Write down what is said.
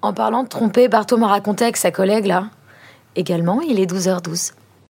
En parlant de tromper, Bartho m'a raconté avec sa collègue là. Également, il est 12h12.